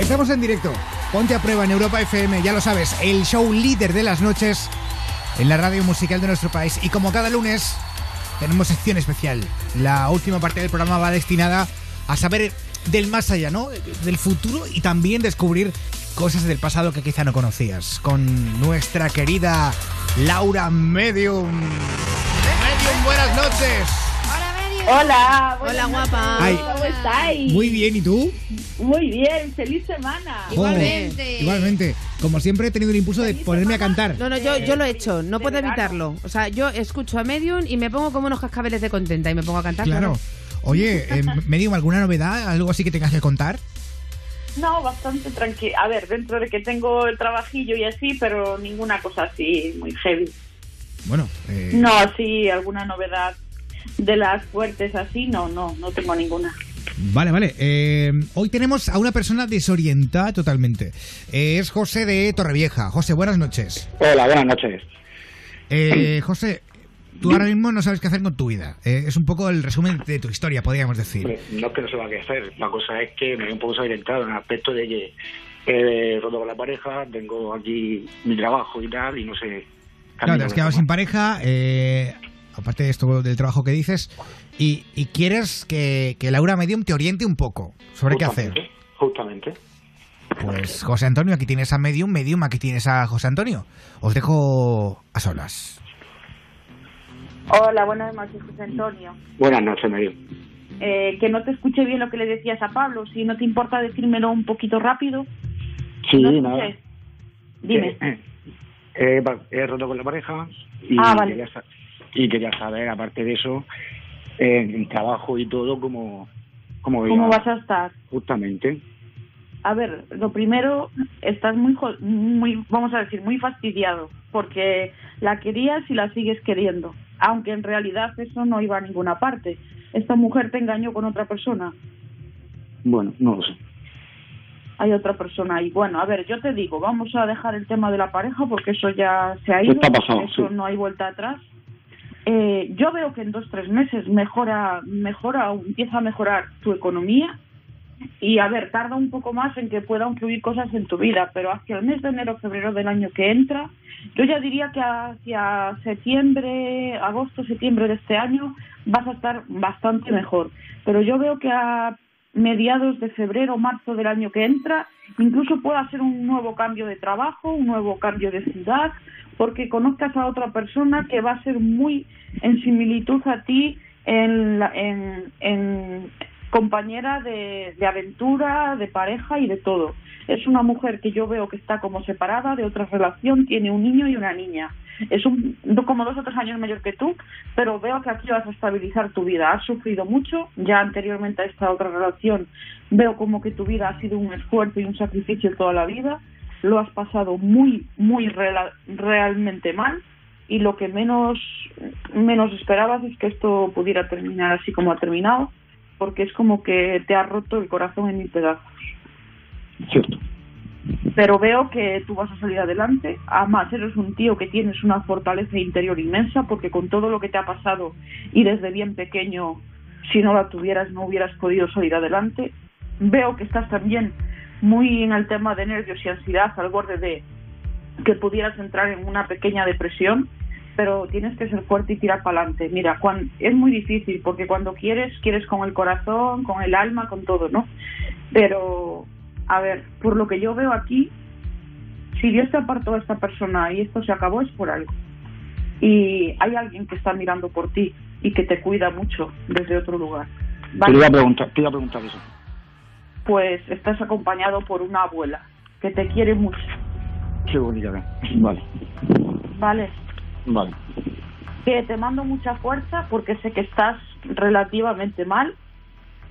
Estamos en directo. Ponte a prueba en Europa FM, ya lo sabes, el show líder de las noches en la radio musical de nuestro país. Y como cada lunes, tenemos sección especial. La última parte del programa va destinada a saber del más allá, ¿no? Del futuro y también descubrir cosas del pasado que quizá no conocías. Con nuestra querida Laura Medium. Medium, buenas noches. Hola, Hola, guapa. Ay. ¿Cómo estáis? Muy bien, ¿y tú? Muy bien, feliz semana. Igualmente. Oh, igualmente. Como siempre he tenido el impulso de ponerme a cantar. No, no, yo, yo lo he hecho, no puedo evitarlo. O sea, yo escucho a Medium y me pongo como unos cascabeles de contenta y me pongo a cantar. Claro. Oye, eh, Medium, ¿alguna novedad? ¿Algo así que tengas que contar? No, bastante tranquila. A ver, dentro de que tengo el trabajillo y así, pero ninguna cosa así muy heavy. Bueno, eh, No, así, alguna novedad de las fuertes así, no, no, no tengo ninguna. Vale, vale. Eh, hoy tenemos a una persona desorientada totalmente. Eh, es José de Torrevieja. José, buenas noches. Hola, buenas noches. Eh, José, tú ahora mismo no sabes qué hacer con tu vida. Eh, es un poco el resumen de tu historia, podríamos decir. No es que no sepa qué hacer, la cosa es que me veo un poco desorientado en el aspecto de que he roto con la pareja, tengo aquí mi trabajo y tal, y no sé. Claro, te has quedado sin pareja, eh, aparte de esto del trabajo que dices, y, y quieres que, que Laura Medium te oriente un poco sobre qué hacer. Justamente. Pues José Antonio, aquí tienes a Medium, Medium, aquí tienes a José Antonio. Os dejo a solas. Hola, buenas noches, José Antonio. Buenas noches, Medio. Eh, que no te escuché bien lo que le decías a Pablo. Si no te importa decírmelo un poquito rápido. Sí, no. Dime. Eh, eh, va- he roto con la pareja y, Ah, vale. quería, y quería saber, aparte de eso, en el trabajo y todo, cómo, cómo, ¿Cómo vas a estar? Justamente. A ver, lo primero, estás muy, muy, vamos a decir, muy fastidiado, porque la querías y la sigues queriendo, aunque en realidad eso no iba a ninguna parte. Esta mujer te engañó con otra persona, Bueno, no lo sé. hay otra persona ahí. Bueno, a ver, yo te digo, vamos a dejar el tema de la pareja porque eso ya se ha ido, eso sí. no hay vuelta atrás. Eh, yo veo que en dos tres meses mejora, mejora, empieza a mejorar tu economía y a ver, tarda un poco más en que puedan fluir cosas en tu vida, pero hacia el mes de enero febrero del año que entra, yo ya diría que hacia septiembre, agosto, septiembre de este año vas a estar bastante mejor. Pero yo veo que a mediados de febrero, marzo del año que entra, incluso pueda ser un nuevo cambio de trabajo, un nuevo cambio de ciudad, porque conozcas a otra persona que va a ser muy en similitud a ti en, la- compañera de aventura, de pareja y de todo. Es una mujer que yo veo que está como separada de otra relación, tiene un niño y una niña. Es un, como dos o tres años mayor que tú, pero veo que aquí vas a estabilizar tu vida. Has sufrido mucho, ya anteriormente a esta otra relación veo como que tu vida ha sido un esfuerzo y un sacrificio toda la vida. Lo has pasado muy, muy rela- realmente mal y lo que menos, menos esperabas es que esto pudiera terminar así como ha terminado, porque es como que te ha roto el corazón en mil pedazos. Cierto. Pero veo que tú vas a salir adelante. Además, eres un tío que tienes una fortaleza interior inmensa, porque con todo lo que te ha pasado y desde bien pequeño, si no la tuvieras, no hubieras podido salir adelante. Veo que estás también muy en el tema de nervios y ansiedad, al borde de que pudieras entrar en una pequeña depresión, pero tienes que ser fuerte y tirar para adelante. Mira, cuan- es muy difícil porque cuando quieres, quieres con el corazón, con el alma, con todo, ¿no? Pero, a ver, por lo que yo veo aquí, si Dios te apartó a esta persona y esto se acabó, es por algo. Y hay alguien que está mirando por ti y que te cuida mucho desde otro lugar. Te iba a preguntar, te iba a preguntar eso. Pues estás acompañado por una abuela que te quiere mucho, Qué bonita, ¿eh? Vale, ¿vale? vale. que te mando mucha fuerza porque sé que estás relativamente mal,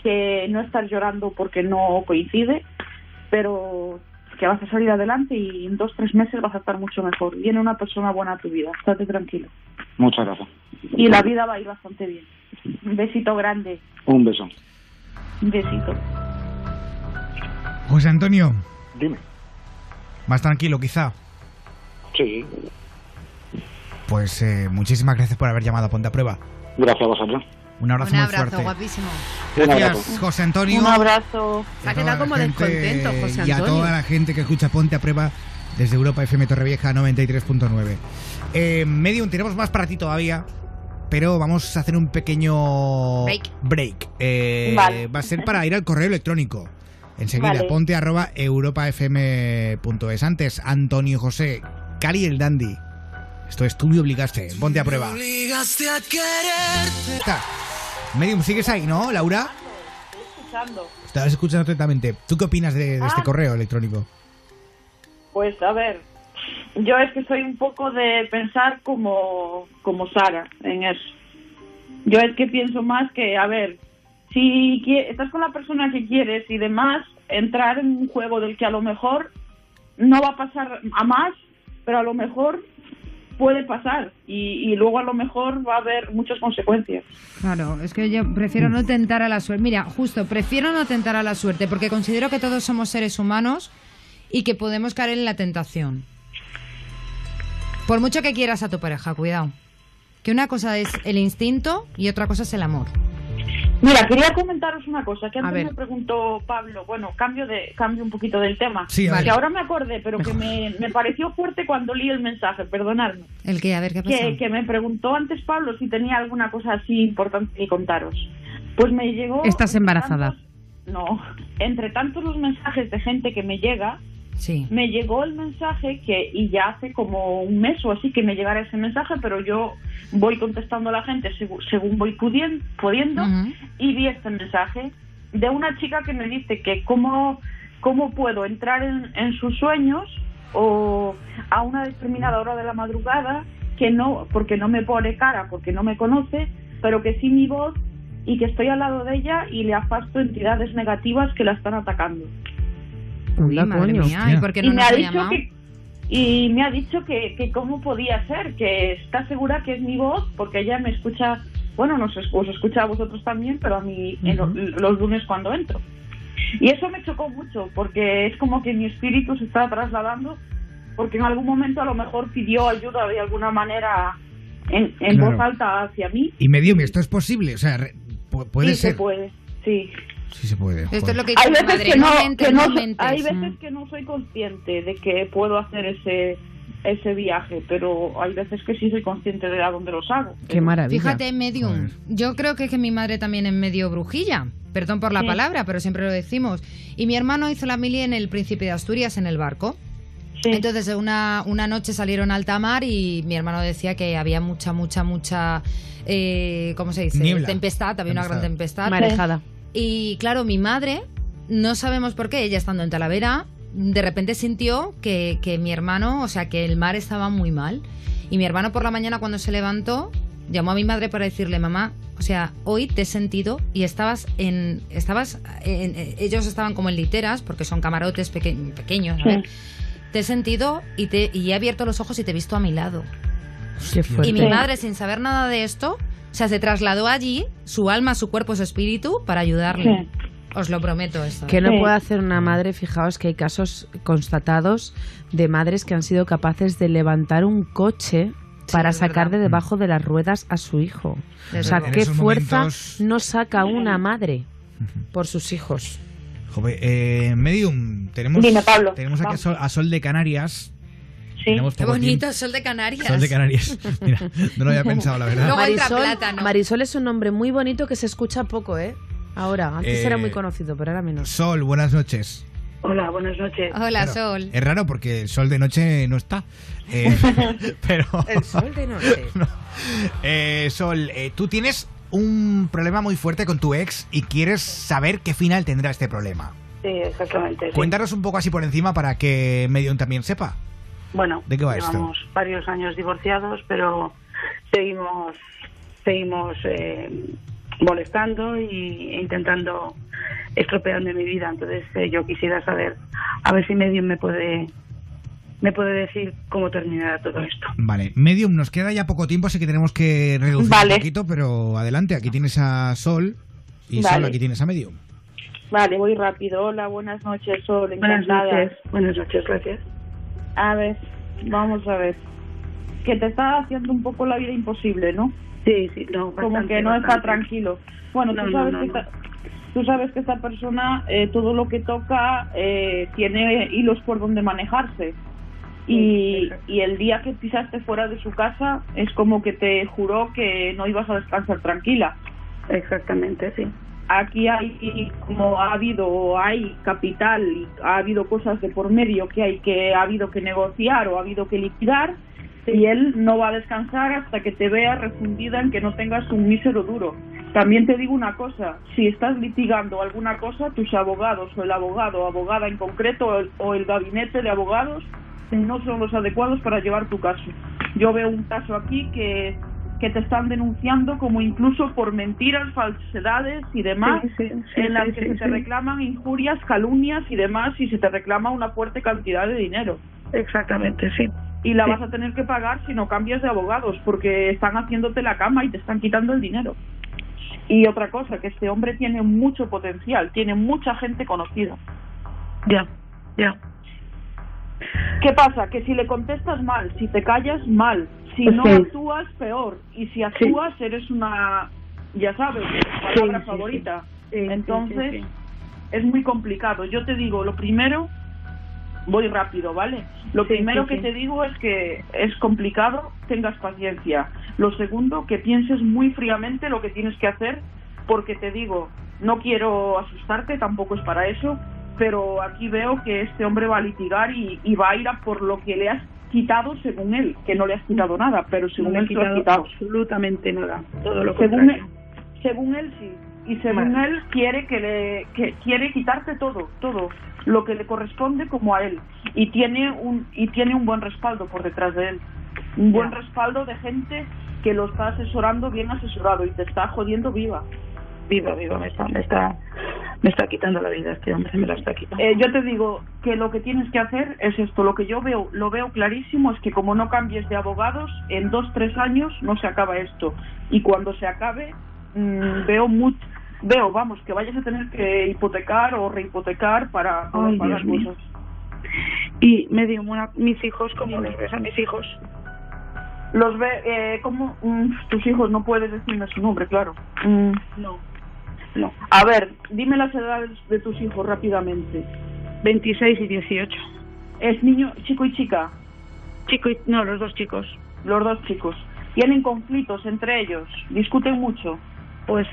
que no estás llorando porque no coincide, pero que vas a salir adelante y en dos, tres meses vas a estar mucho mejor. Viene una persona buena a tu vida, estate tranquilo. Muchas gracias. Y la vida va a ir bastante bien. Un besito grande, Un beso. un besito. José Antonio, Dime. más tranquilo quizá. Sí. Pues eh, muchísimas gracias por haber llamado a Ponte a Prueba. Gracias a vosotros. Un abrazo Un muy abrazo, fuerte. guapísimo. Gracias, José Antonio. Un abrazo. Se ha a quedado la como gente- descontento, José Y a Antonio. toda la gente que escucha Ponte a Prueba desde Europa FM Torrevieja 93.9. Eh, Medium, tenemos más para ti todavía, pero vamos a hacer un pequeño Break. break. Eh, Vale. Va a ser para ir al correo electrónico. Enseguida, Vale. ponte arroba europafm.es. Antes, Antonio José, Cali el Dandy. Esto es tú me obligaste. Ponte a prueba. Está. Medium, ¿sigues ahí, no, Laura? Escuchando. Estabas escuchando atentamente. ¿Tú qué opinas de, de este Ah. correo electrónico? Pues a ver, yo es que soy un poco de pensar como, como Sara en eso. Yo es que pienso más que, a ver, si estás con la persona que quieres y demás, entrar en un juego del que a lo mejor no va a pasar a más, pero a lo mejor puede pasar y, luego a lo mejor va a haber muchas consecuencias. Claro, es que yo prefiero no tentar a la suerte. Mira, justo, prefiero no tentar a la suerte porque considero que todos somos seres humanos y que podemos caer en la tentación. Por mucho que quieras a tu pareja, cuidado. Que una cosa es el instinto y otra cosa es el amor. Mira, quería comentaros una cosa que A antes me preguntó Pablo. Bueno, cambio de cambio un poquito del tema. Sí, a que ver. ahora me acordé, pero que me, me pareció fuerte cuando leí el mensaje, perdonadme. El que, a ver, ¿qué pasa? Que, que me preguntó antes Pablo si tenía alguna cosa así importante que contaros. Pues me llegó... Estás embarazada. tantos- no, entre tantos los mensajes de gente que me llega, Sí. me llegó el mensaje que, y ya hace como un mes o así que me llegara ese mensaje, pero yo voy contestando a la gente segu- según voy pudien- pudiendo y vi este mensaje de una chica que me dice que cómo, cómo puedo entrar en, en sus sueños o a una determinada hora de la madrugada que no, porque no me pone cara, porque no me conoce, pero que sí mi voz y que estoy al lado de ella y le afasto entidades negativas que la están atacando. Uy, madre coño. mía, ¿y por qué no y me nos ha dicho que y me ha dicho que, que cómo podía ser, que está segura que es mi voz, porque ella me escucha, bueno, nos os escucha a vosotros también, pero a mí en lo- los lunes cuando entro. Y eso me chocó mucho, porque es como que mi espíritu se está trasladando, porque en algún momento a lo mejor pidió ayuda de alguna manera en, en Claro. voz alta hacia mí. Y Medium, ¿esto es posible? O sea, puede sí, ser. se puede, sí. Sí se puede. Esto joder. es lo que Hay veces, madre. que no, mentes, que no so- mentes. hay veces que no soy consciente de que puedo hacer ese ese viaje, pero hay veces que sí soy consciente de a dónde los hago. Qué maravilla. Fíjate, medium. Yo creo que, es que mi madre también es medio brujilla. Perdón por la Sí. palabra, pero siempre lo decimos. Y mi hermano hizo la mili en el Príncipe de Asturias en el barco. Sí. Entonces, una, una noche salieron a alta mar y mi hermano decía que había mucha, mucha, mucha. Eh, ¿Cómo se dice? Niebla. Tempestad, había una gran tempestad. Marejada. Y claro, mi madre, no sabemos por qué, ella estando en Talavera, de repente sintió que, que mi hermano, o sea, que el mar estaba muy mal. Y mi hermano por la mañana cuando se levantó, llamó a mi madre para decirle, mamá, o sea, hoy te he sentido y estabas en... estabas en- en- Ellos estaban como en literas, porque son camarotes peque- pequeños, ¿sabes? Te he sentido y, te, y he abierto los ojos y te he visto a mi lado. Y mi Sí. madre, sin saber nada de esto, o sea, se trasladó allí, su alma, su cuerpo, su espíritu, para ayudarle. Sí. Os lo prometo esto. ¿Qué no Sí. puede hacer una madre? Fijaos que hay casos constatados de madres que han sido capaces de levantar un coche Sí, para sacar verdad. de debajo de las ruedas a su hijo. Desde O sea, qué fuerza momentos- no saca una madre por sus hijos. Joder, eh, Medium, tenemos, Dime, Pablo. tenemos aquí a. Sol, a Sol de Canarias. Tenemos Qué bonito, tiempo. sol de Canarias. Sol de Canarias. Mira, no lo había pensado, la verdad. Luego entra Marisol, plátano. Marisol es un nombre muy bonito que se escucha poco, ¿eh? Ahora, antes Eh, era muy conocido, pero ahora menos. Sol, buenas noches. Hola, buenas noches. Hola, Claro, Sol. Es raro porque el sol de noche no está. Eh, pero. El sol de noche. No. Eh, sol, eh, tú tienes un problema muy fuerte con tu ex y quieres saber qué final tendrá este problema. Sí, exactamente. sí. Cuéntanos un poco así por encima para que Medium también sepa. Bueno, ¿De qué va esto? llevamos varios años divorciados, pero seguimos seguimos eh, molestando y e intentando estropearme mi vida. Entonces eh, yo quisiera saber, a ver si Medium me puede me puede decir cómo terminará todo esto. Vale, Medium, nos queda ya poco tiempo, así que tenemos que reducir Vale. un poquito, pero adelante, aquí tienes a Sol y Sol, Vale. aquí tienes a Medium. Vale, voy rápido. Hola, buenas noches, Sol. Buenas Encantada. noches. Buenas noches, gracias. A ver, vamos a ver. Que te está haciendo un poco la vida imposible, ¿no? Sí, sí, no, como que no está tranquilo. Bueno, tú sabes que esta, tú sabes que esta persona eh, todo lo que toca eh, tiene hilos por donde manejarse. Y, y el día que pisaste fuera de su casa es como que te juró que no ibas a descansar tranquila. Exactamente, sí. Aquí hay, como ha habido, hay capital, y ha habido cosas de por medio que hay que, ha habido que negociar o ha habido que liquidar, y él no va a descansar hasta que te vea refundida en que no tengas un mísero duro. También te digo una cosa, si estás litigando alguna cosa, tus abogados o el abogado o abogada en concreto o el, o el gabinete de abogados no son los adecuados para llevar tu caso. Yo veo un caso aquí que que te están denunciando como incluso por mentiras, falsedades y demás, en las que se te reclaman injurias, calumnias y demás y se te reclama una fuerte cantidad de dinero. Exactamente, sí. Y la vas a tener que pagar si no cambias de abogados porque están haciéndote la cama y te están quitando el dinero. Y otra cosa, que este hombre tiene mucho potencial, tiene mucha gente conocida. Ya, ya. ¿Qué pasa? Que si le contestas mal, si te callas mal, si no actúas, peor. Y si actúas, eres una, ya sabes, palabra favorita. Entonces, es muy complicado. Yo te digo, lo primero, voy rápido, ¿vale? Lo primero que te digo es que es complicado, tengas paciencia. Lo segundo, que pienses muy fríamente lo que tienes que hacer, porque te digo, no quiero asustarte, tampoco es para eso, pero aquí veo que este hombre va a litigar y, y va a ir a por lo que le has quitado según él, que no le has quitado nada, pero según él se lo has quitado absolutamente nada, todo lo según él, según él sí, y según él quiere que le que quiere quitarte todo, todo lo que le corresponde como a él y tiene un y tiene un buen respaldo por detrás de él, un buen respaldo de gente que lo está asesorando bien asesorado y te está jodiendo viva. Viva, viva, me está, me está, me está quitando la vida este hombre, me la está quitando. Eh, yo te digo que lo que tienes que hacer es esto, lo que yo veo, lo veo clarísimo, es que como no cambies de abogados, en dos, tres años no se acaba esto. Y cuando se acabe, mmm, veo mucho, veo, vamos, que vayas a tener que hipotecar o rehipotecar para, pagar cosas. Y me digo, mis hijos, ¿cómo les ves a mis hijos? Los ve, eh, ¿cómo? Mm, tus hijos, no puedes decirme su nombre, claro. Mm. no. No. A ver, dime las edades de tus hijos rápidamente. 26 y 18. ¿Es niño, chico y chica? Chico y... No, los dos chicos. Los dos chicos. ¿Tienen conflictos entre ellos? ¿Discuten mucho? Pues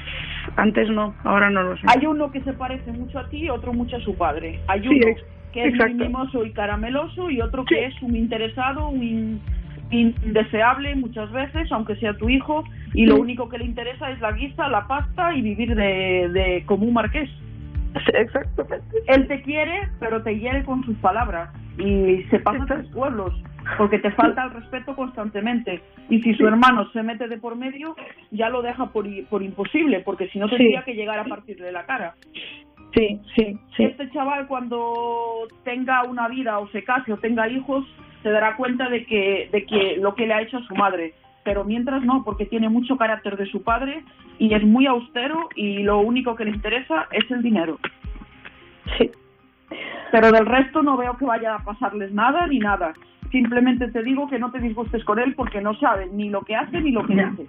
antes no, ahora no lo sé. Hay uno que se parece mucho a ti y otro mucho a su padre. Hay uno que es muy mimoso y carameloso y otro que es un interesado, un indeseable muchas veces, aunque sea tu hijo, y lo único que le interesa es la guisa, la pasta y vivir de, de como un marqués. Exactamente. Él te quiere, pero te hiere con sus palabras y se pasa a tus pueblos porque te falta el respeto constantemente. Y si su hermano se mete de por medio, ya lo deja por, por imposible, porque si no tendría que llegar a partirle la cara. Sí, sí, sí. Este chaval cuando tenga una vida o se case o tenga hijos, se dará cuenta de que, de que lo que le ha hecho a su madre. Pero mientras no, porque tiene mucho carácter de su padre y es muy austero y lo único que le interesa es el dinero. Sí. Pero del resto no veo que vaya a pasarles nada ni nada. Simplemente te digo que no te disgustes con él porque no sabe ni lo que hace ni lo que dice.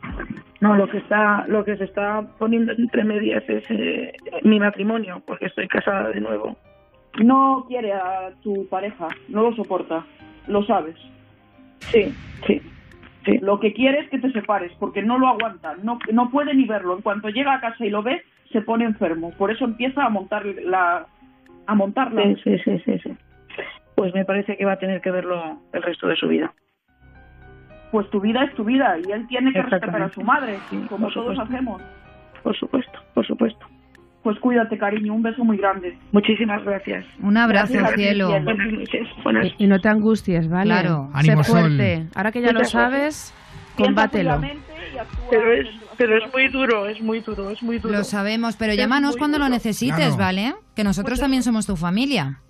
No, lo que está, lo que se está poniendo entre medias es eh, mi matrimonio, porque estoy casada de nuevo. No quiere a tu pareja, no lo soporta lo sabes. Sí, sí. Sí. Lo que quiere es que te separes, porque no lo aguanta, no, no puede ni verlo. En cuanto llega a casa y lo ve, se pone enfermo. Por eso empieza a montar la, a montarla. Sí, sí, sí, sí, Pues me parece que va a tener que verlo el resto de su vida. Pues tu vida es tu vida y él tiene que respetar a su madre, como todos hacemos. Por supuesto, por supuesto. Pues cuídate, cariño. Un beso muy grande. Muchísimas gracias. Un abrazo, cielo. Y, no te angusties, ¿vale? Claro. Ánimo, sé fuerte. Ahora que ya lo sabes, combátelo. Pero es, pero es muy duro, es muy duro, es muy duro. Lo sabemos, pero llámanos cuando lo necesites, ¿vale? Que nosotros también somos tu familia.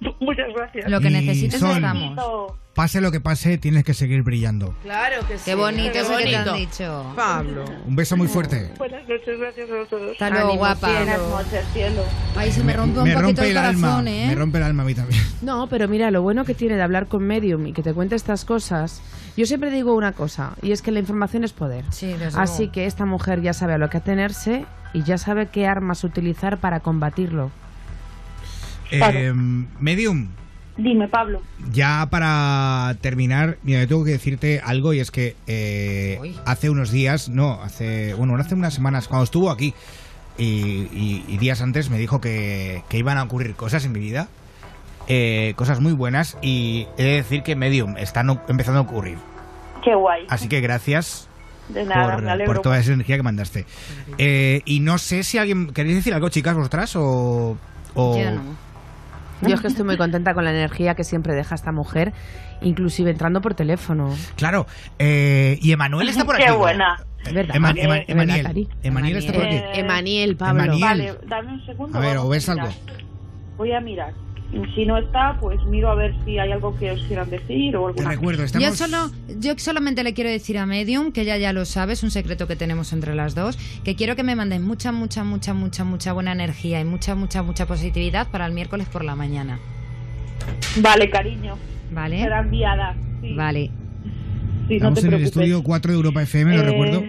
Muchas gracias. Lo que necesites Sol. estamos. Pase lo que pase, tienes que seguir brillando. Claro que sí. Qué bonito qué eso que te bonito. han dicho. Pablo. Un beso muy fuerte. Buenas noches, gracias a todos. Hasta luego, Ánimo, guapa. cielo. Buenas noches, cielo. Ay, se me rompe un me poquito rompe el el alma. corazón, ¿eh? Me rompe el alma a mí también. No, pero mira, lo bueno que tiene de hablar con Medium y que te cuente estas cosas, yo siempre digo una cosa, y es que la información es poder. Sí, desde Así luego. que esta mujer ya sabe a lo que atenerse y ya sabe qué armas utilizar para combatirlo. Claro. Eh, medium, Dime, Pablo. ya para terminar, mira, yo tengo que decirte algo y es que eh, hace unos días, no, hace, bueno, hace unas semanas, cuando estuvo aquí y, y- y días antes me dijo que, que iban a ocurrir cosas en mi vida, eh, cosas muy buenas y he de decir que Medium están empezando a ocurrir. Qué guay. Así que gracias De nada, por, me alegro. por toda esa energía que mandaste. Eh, y no sé si alguien... ¿Queréis decir algo, chicas, vosotras? O, o- Yo no. Yo es que estoy muy contenta con la energía que siempre deja esta mujer, inclusive entrando por teléfono. Claro. eh, y Emanuel está por aquí. Qué buena. Es verdad. Ema- Es Ema- verdad, Emaniel. Cari. Emaniel está por aquí. Eh, Emaniel, Pablo. Emaniel. Vale, dame un segundo. A ver, ¿o ves algo? Voy a mirar. Y Si no está, pues miro a ver si hay algo que os quieran decir o Te alguna recuerdo, Yo, estamos... solo, yo solamente le quiero decir a Medium, que ella ya lo sabe, es un secreto que tenemos entre las dos, que quiero que me manden mucha, mucha, mucha, mucha, mucha buena energía y mucha, mucha, mucha positividad para el miércoles por la mañana. Vale, cariño. ¿Vale? Será enviada. Sí, Vale. sí, no Estamos te en el estudio 4 de Europa FM, lo Eh, recuerdo.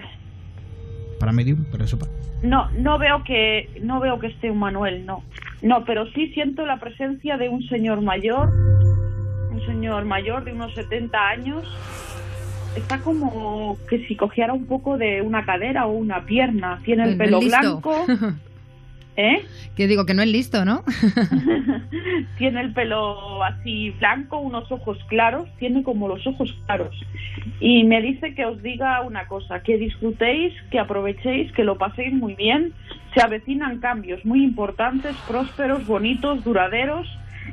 Para Medium, pero eso pa- No, no veo que no veo que esté un Manuel, no. No, pero sí siento la presencia de un señor mayor, un señor mayor de unos 70 años. Está como que si cogiera un poco de una cadera o una pierna. Tiene el pelo listo. blanco. ¿Eh? Que digo que no es listo, ¿no? tiene el pelo así blanco, unos ojos claros, tiene como los ojos claros. Y me dice que os diga una cosa, que disfrutéis, que aprovechéis, que lo paséis muy bien. Se avecinan cambios muy importantes, prósperos, bonitos, duraderos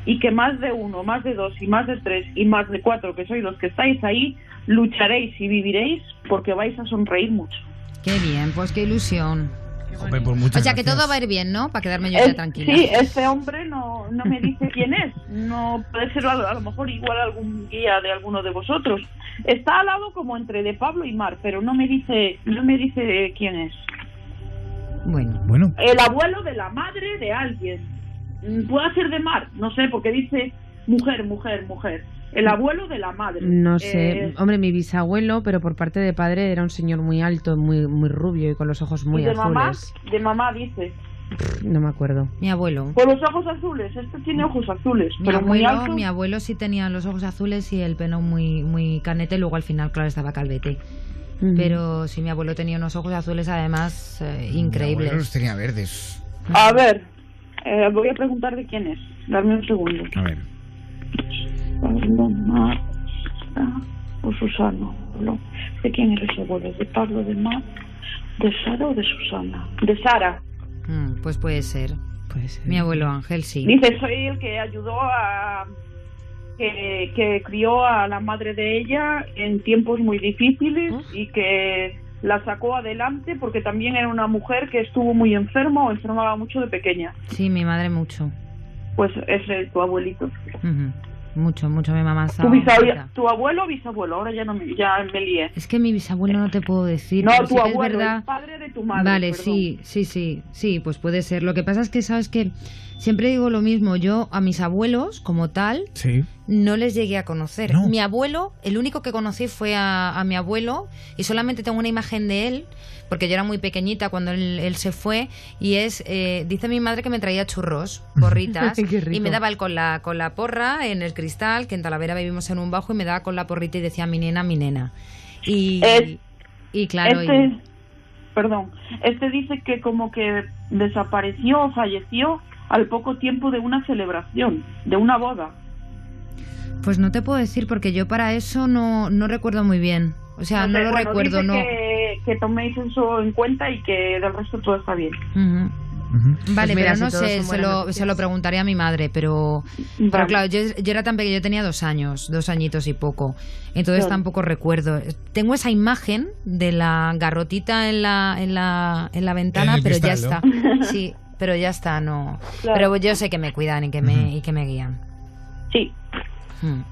y que más de uno, más de dos y más de tres y más de cuatro, que sois los que estáis ahí, lucharéis y viviréis porque vais a sonreír mucho. Qué bien, pues qué ilusión. Joder, pues O sea que todo va a ir bien, ¿no? Para quedarme yo Es- ya tranquila. Sí, este hombre no, no me dice quién es. No puede ser a, a lo mejor igual algún guía de alguno de vosotros. Está al lado como entre de Pablo y Mar, pero no me dice, no me dice quién es. Bueno, Bueno, El abuelo de la madre de alguien. Mm, Puede ser de Mar, no sé, porque dice mujer, mujer, mujer. El abuelo de la madre. No sé, Eh, hombre, mi bisabuelo, pero por parte de padre era un señor muy alto, muy muy rubio y con los ojos muy y de mamá, azules. de mamá dice. No me acuerdo. mi abuelo. Con los ojos azules, este tiene ojos azules, Mi pero muy abuelo, alto. mi abuelo sí tenía los ojos azules y el pelo muy, muy canete, luego al final, claro, estaba calvete. Pero sí, mi abuelo tenía unos ojos azules además eh, mi abuelo increíbles. los tenía verdes. A ver, eh, voy a preguntar de quién es. Darme un segundo. A ver. Pablo Mar ah, o Susana. Pablo. ¿De quién eres abuelo? ¿De Pablo de Mar? ¿De Sara o de Susana? De Sara. Mm, pues puede ser. Puede ser. Mi abuelo Ángel, sí. Dice, soy el que ayudó a... Que, que crió a la madre de ella en tiempos muy difíciles y que la sacó adelante porque también era una mujer que estuvo muy enferma o enfermaba mucho de pequeña. Sí, mi madre mucho. Pues es tu abuelito. Mucho, mucho. Mi mamá Tu, estaba bisabue- malita. tu abuelo o bisabuelo, ahora ya no me, ya me lié. Es que mi bisabuelo no te puedo decir. No, tu sí es abuelo, verdad. el padre de tu madre. Vale, perdón. sí, sí, sí, sí, pues puede ser. Lo que pasa es que, sabes que siempre digo lo mismo. Yo a mis abuelos, como tal, Sí. No les llegué a conocer. No. Mi abuelo, el único que conocí fue a, a mi abuelo y solamente tengo una imagen de él, porque yo era muy pequeñita cuando él, él se fue, y es, eh, dice mi madre que me traía churros, porritas, y me daba él con la, con la porra en el cristal, que en Talavera vivimos en un bajo, y me daba con la porrita y decía mi nena, mi nena. Y, Es- y claro, y- Este, perdón, este dice que como que desapareció o falleció al poco tiempo de una celebración, de una boda. Pues no te puedo decir porque yo para eso no, no recuerdo muy bien. O sea, no, sé, lo bueno, recuerdo, dice no. Que, que toméis eso en cuenta y que del resto todo está bien. Ujú. Vale, Pues mira, pero no si sé, se lo, se lo preguntaré a mi madre, pero, claro, yo, yo era tan pequeña, yo tenía dos años, dos añitos y poco, entonces Claro. tampoco recuerdo. Tengo esa imagen de la garrotita en la, en la, en la ventana, En pero ya está. Sí, pero ya está, no. Claro. Pero yo sé que me cuidan y que me, y que me guían. Sí. Hmm.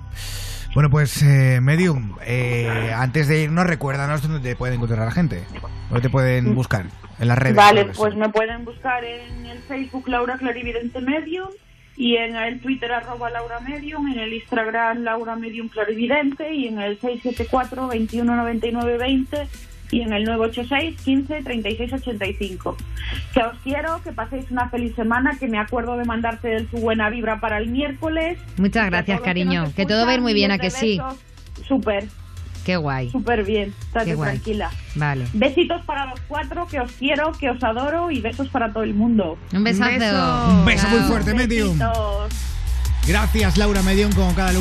Bueno, pues eh, Medium, eh, antes de irnos, recuérdanos dónde te pueden encontrar la gente. ¿Dónde te pueden buscar? En las redes. Vale, pues sí. me pueden buscar en el Facebook Laura Clarividente Medium y en el Twitter arroba Laura Medium, en el Instagram Laura Medium Clarividente y en el 674 21 99 20 y en el 986 15 36 85. Que os quiero, que paséis una feliz semana, que me acuerdo de mandarte tu buena vibra para el miércoles. Muchas gracias, cariño. Que todo va a ir muy bien, ¿a que sí? Súper, Qué guay. súper bien. Estate Qué guay. tranquila. Vale. Besitos para los cuatro, que os quiero, que os adoro y besos para todo el mundo. Un besazo. beso. Un beso muy fuerte, Medium. Gracias, Laura Medium, como cada lunes.